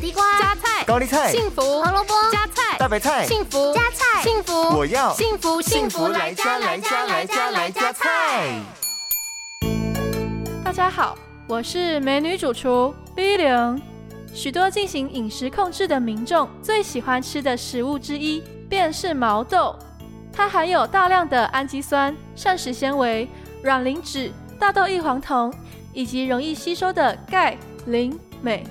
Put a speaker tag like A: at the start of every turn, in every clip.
A: 地瓜、
B: 加菜、
C: 高丽菜、
B: 幸福、
A: 胡萝卜、
B: 加菜、
C: 大白菜、
B: 幸福、
A: 加菜、
B: 幸福，
C: 我要
B: 幸福
C: 幸福来加来加来加来加菜。
D: 大家好，我是美女主厨 V 零。许多进行饮食控制的民众最喜欢吃的食物之一，便是毛豆。它含有大量的氨基酸、膳食纤维、卵磷脂、大豆异黄酮以及容易吸收的钙、磷、镁，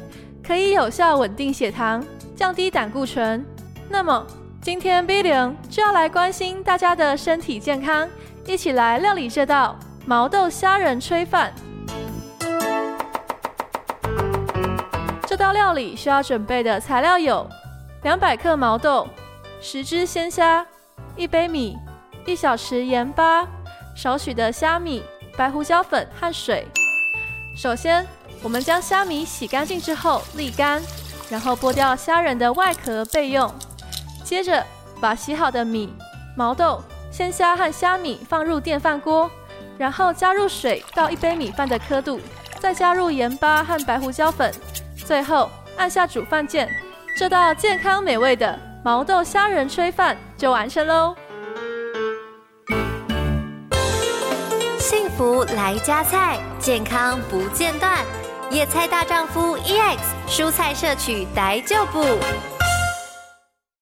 D: 可以有效稳定血糖，降低胆固醇。那么，今天 B 零就要来关心大家的身体健康，一起来料理这道毛豆虾仁炊饭。这道料理需要准备的材料有：两百克毛豆、十只鲜虾。一杯米，一小匙盐巴，少许的虾米、白胡椒粉和水。首先，我们将虾米洗干净之后沥干，然后剥掉虾仁的外壳备用。接着，把洗好的米、毛豆、鲜虾和虾米放入电饭锅，然后加入水到一杯米饭的刻度，再加入盐巴和白胡椒粉，最后按下煮饭键。这道健康美味的毛豆虾仁炊饭就完成喽！
A: 幸福来加菜，健康不间断。野菜大丈夫 EX，蔬菜摄取逮就补。